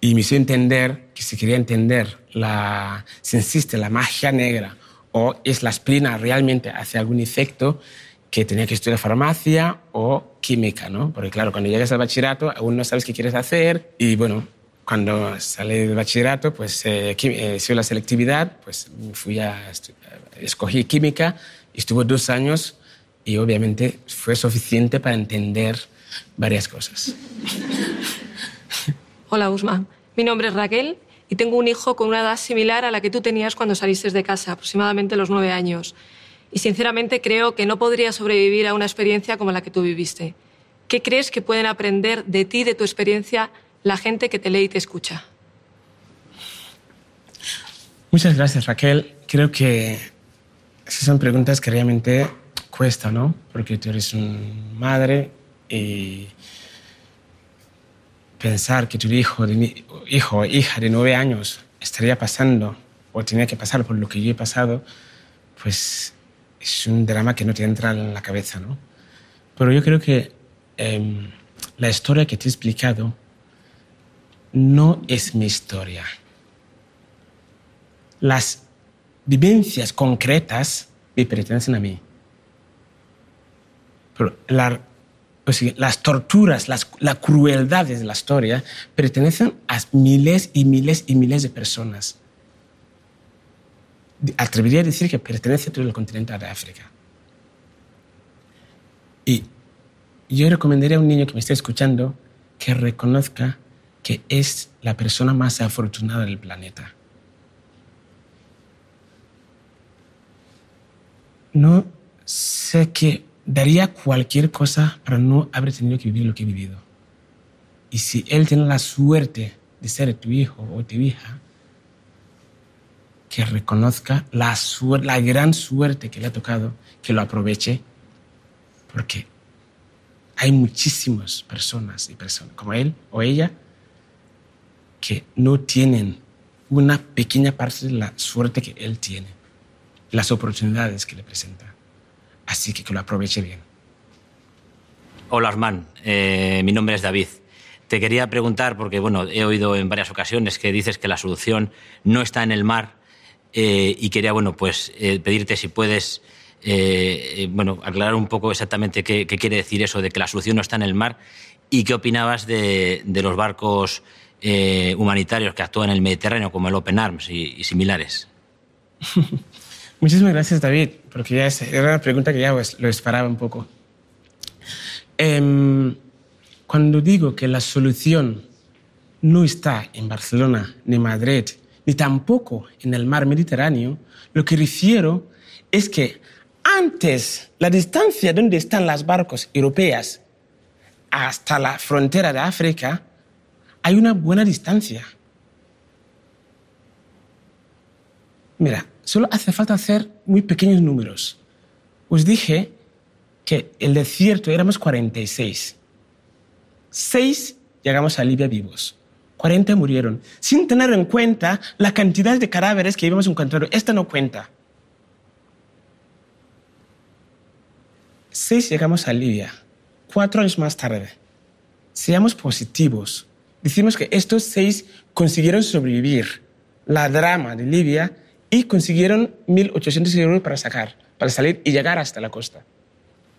y me hizo entender que si quería entender la, si existe la magia negra o es la aspirina realmente hace algún efecto, que tenía que estudiar farmacia o química, ¿no? Porque claro, cuando llegas al bachillerato aún no sabes qué quieres hacer y bueno, cuando salí del bachillerato, pues eh, eh la selectividad, pues fui a escogí química, estuve dos años y obviamente fue suficiente para entender varias cosas. Hola, Usma. Mi nombre es Raquel y tengo un hijo con una edad similar a la que tú tenías cuando saliste de casa, aproximadamente los nueve años. Y sinceramente creo que no podría sobrevivir a una experiencia como la que tú viviste. ¿Qué crees que pueden aprender de ti, de tu experiencia, la gente que te lee y te escucha? Muchas gracias, Raquel. Creo que esas son preguntas que realmente cuesta, ¿no? Porque tú eres una madre y pensar que tu hijo, hijo o hija de nueve años estaría pasando o tenía que pasar por lo que yo he pasado, pues es un drama que no te entra en la cabeza, ¿no? Pero yo creo que em, la historia que te he explicado no es mi historia. Las vivencias concretas me pertenecen a mí. Pero la pues las torturas, las, la crueldad de la historia pertenecen a miles y miles y miles de personas. Atrevería a decir que pertenece a todo el continente de África. Y yo recomendaría a un niño que me esté escuchando que reconozca que es la persona más afortunada del planeta. No sé qué daría cualquier cosa para no haber tenido que vivir lo que he vivido. Y si él tiene la suerte de ser tu hijo o tu hija, que reconozca la, gran suerte que le ha tocado, que lo aproveche, porque hay muchísimas personas y personas como él o ella que no tienen una pequeña parte de la suerte que él tiene, las oportunidades que le presenta. Así que que lo aproveche bien. Hola, Armán. Eh, mi nombre es David. Te quería preguntar, porque bueno, he oído en varias ocasiones que dices que la solución no está en el mar eh, y quería bueno, pues, eh, pedirte si puedes bueno, aclarar un poco exactamente qué, quiere decir eso de que la solución no está en el mar y qué opinabas de, los barcos humanitarios que actúan en el Mediterráneo, como el Open Arms y similares. Muchísimas gracias, David, porque ya es, era una pregunta que ya lo esperaba un poco. Em, cuando digo que la solución no está en Barcelona, ni Madrid, ni tampoco en el mar Mediterráneo, lo que refiero es que antes la distancia donde están las barcos europeas hasta la frontera de África, hay una buena distancia. Mira, Solo hace falta hacer muy pequeños números. Os dije que el desierto éramos 46. Seis llegamos a Libia vivos. 40 murieron, sin tener en cuenta la cantidad de cadáveres que íbamos encontrando. Esta no cuenta. seis llegamos a Libia, cuatro años más tarde. Seamos positivos. Decimos que estos seis consiguieron sobrevivir la drama de Libia y consiguieron 1.800 euros para sacar, para salir y llegar hasta la costa.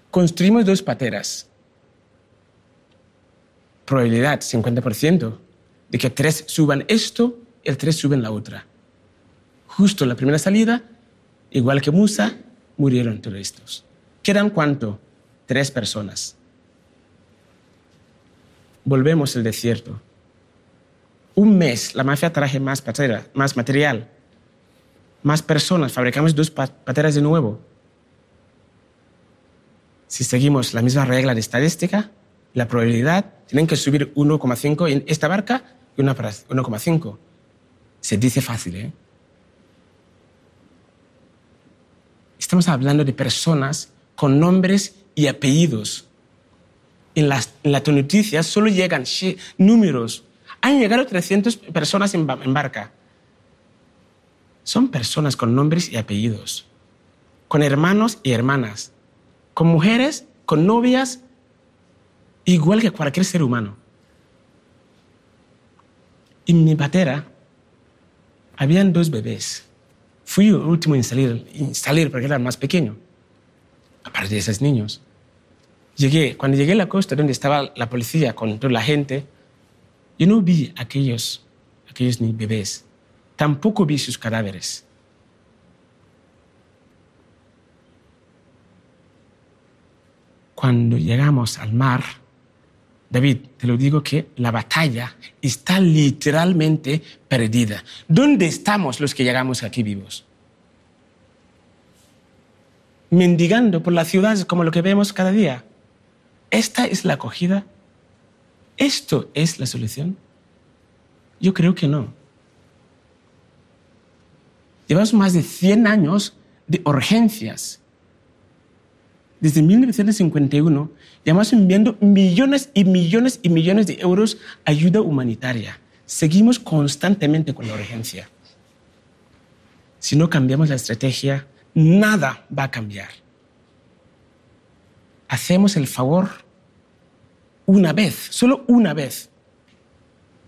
Construimos dos pateras. Probabilidad 50% de que tres suban esto y el tres suben la otra. Justo en la primera salida, igual que Musa, murieron todos. ¿Quedan cuánto? Tres personas. Volvemos al desierto. Un mes la mafia traje más, patera, más material, más personas, fabricamos dos pateras de nuevo. Si seguimos la misma regla de estadística, la probabilidad tienen que subir 1,5 en esta barca y una para 1,5. Se dice fácil, ¿eh? Estamos hablando de personas con nombres y apellidos. En las, en las noticias solo llegan números. Han llegado 300 personas en, en barca. Son personas con nombres y apellidos, con hermanos y hermanas, con mujeres, con novias, igual que cualquier ser humano. En mi patera habían dos bebés. Fui el último en salir, en salir porque era más pequeño, aparte de esos niños. Llegué, cuando llegué a la costa donde estaba la policía con toda la gente, yo no vi aquellos, aquellos bebés. Tampoco vi sus cadáveres. Cuando llegamos al mar, David, te lo digo que la batalla está literalmente perdida. ¿Dónde estamos los que llegamos aquí vivos? Mendigando por las ciudades como lo que vemos cada día. ¿Esta es la acogida? ¿Esto es la solución? Yo creo que no. Llevamos más de 100 años de urgencias desde 1951 llevamos enviando millones y millones y millones de euros ayuda humanitaria. Seguimos constantemente con la urgencia. Si no cambiamos la estrategia, nada va a cambiar. Hacemos el favor una vez, solo una vez,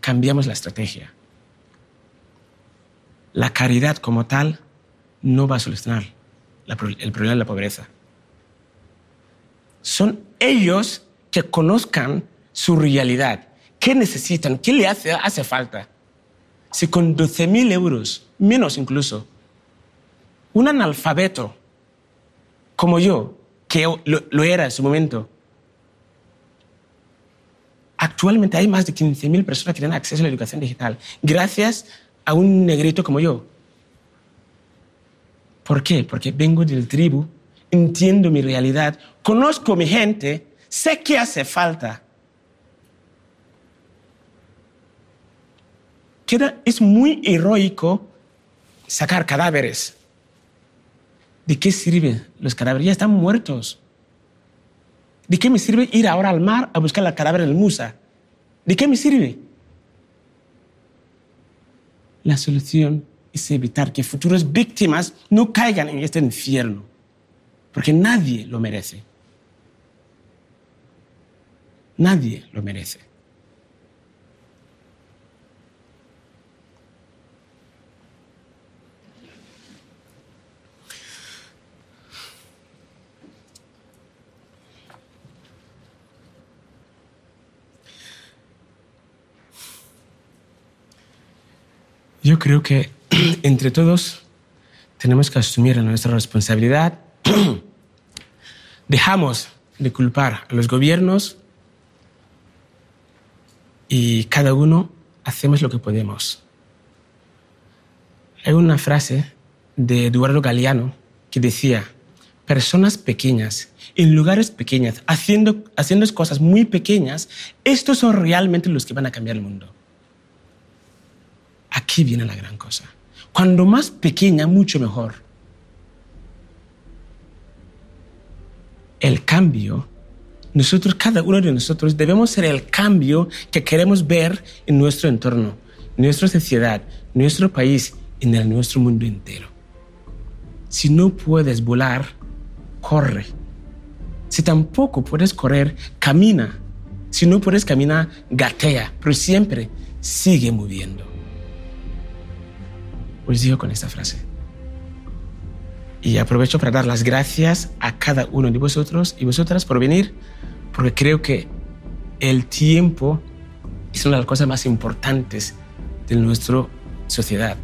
cambiamos la estrategia. La caridad como tal no va a solucionar el problema de la pobreza son ellos que conozcan su realidad. ¿Qué necesitan? ¿Qué le hace, falta? Si con 12.000 euros, menos incluso, un analfabeto como yo, que lo, era en su momento, actualmente hay más de 15.000 personas que tienen acceso a la educación digital, gracias a un negrito como yo. ¿Por qué? Porque vengo del tribu entiendo mi realidad, conozco mi gente, sé qué hace falta. Queda, es muy heroico sacar cadáveres. ¿De qué sirven los cadáveres? Ya están muertos. ¿De qué me sirve ir ahora al mar a buscar el cadáver del Musa? ¿De qué me sirve? La solución es evitar que futuras víctimas no caigan en este infierno porque nadie lo merece. Nadie lo merece. Yo creo que entre todos tenemos que asumir nuestra responsabilidad dejamos de culpar a los gobiernos y cada uno hacemos lo que podemos. Hay una frase de Eduardo Galeano que decía, personas pequeñas, en lugares pequeños, haciendo, haciendo cosas muy pequeñas, estos son realmente los que van a cambiar el mundo. Aquí viene la gran cosa. Cuando más pequeña, mucho mejor. el cambio, nosotros, cada uno de nosotros, debemos ser el cambio que queremos ver en nuestro entorno, en nuestra sociedad, en nuestro país, en el nuestro mundo entero. Si no puedes volar, corre. Si tampoco puedes correr, camina. Si no puedes caminar, gatea, pero siempre sigue moviendo. Os digo con esta frase. Y aprovecho para dar las gracias a cada uno de vosotros y vosotras por venir, porque creo que el tiempo es una de las cosas más importantes de nuestra sociedad.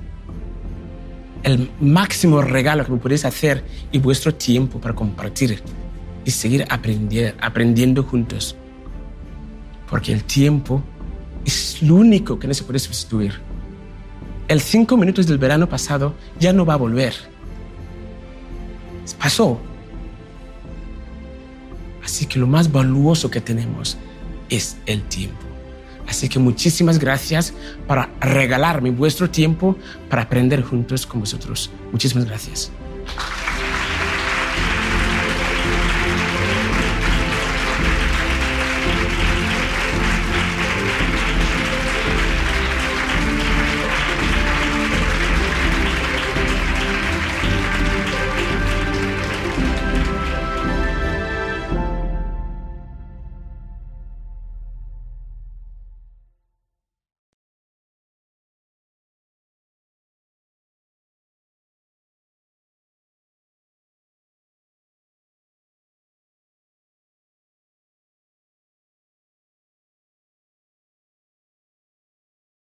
El máximo regalo que me podéis hacer es vuestro tiempo para compartir y seguir aprender, aprendiendo juntos. Porque el tiempo es lo único que no se puede sustituir. El cinco minutos del verano pasado ya no va a volver. Pasó. Así que lo más valioso que tenemos es el tiempo. Así que muchísimas gracias para regalarme vuestro tiempo para aprender juntos con vosotros. Muchísimas gracias.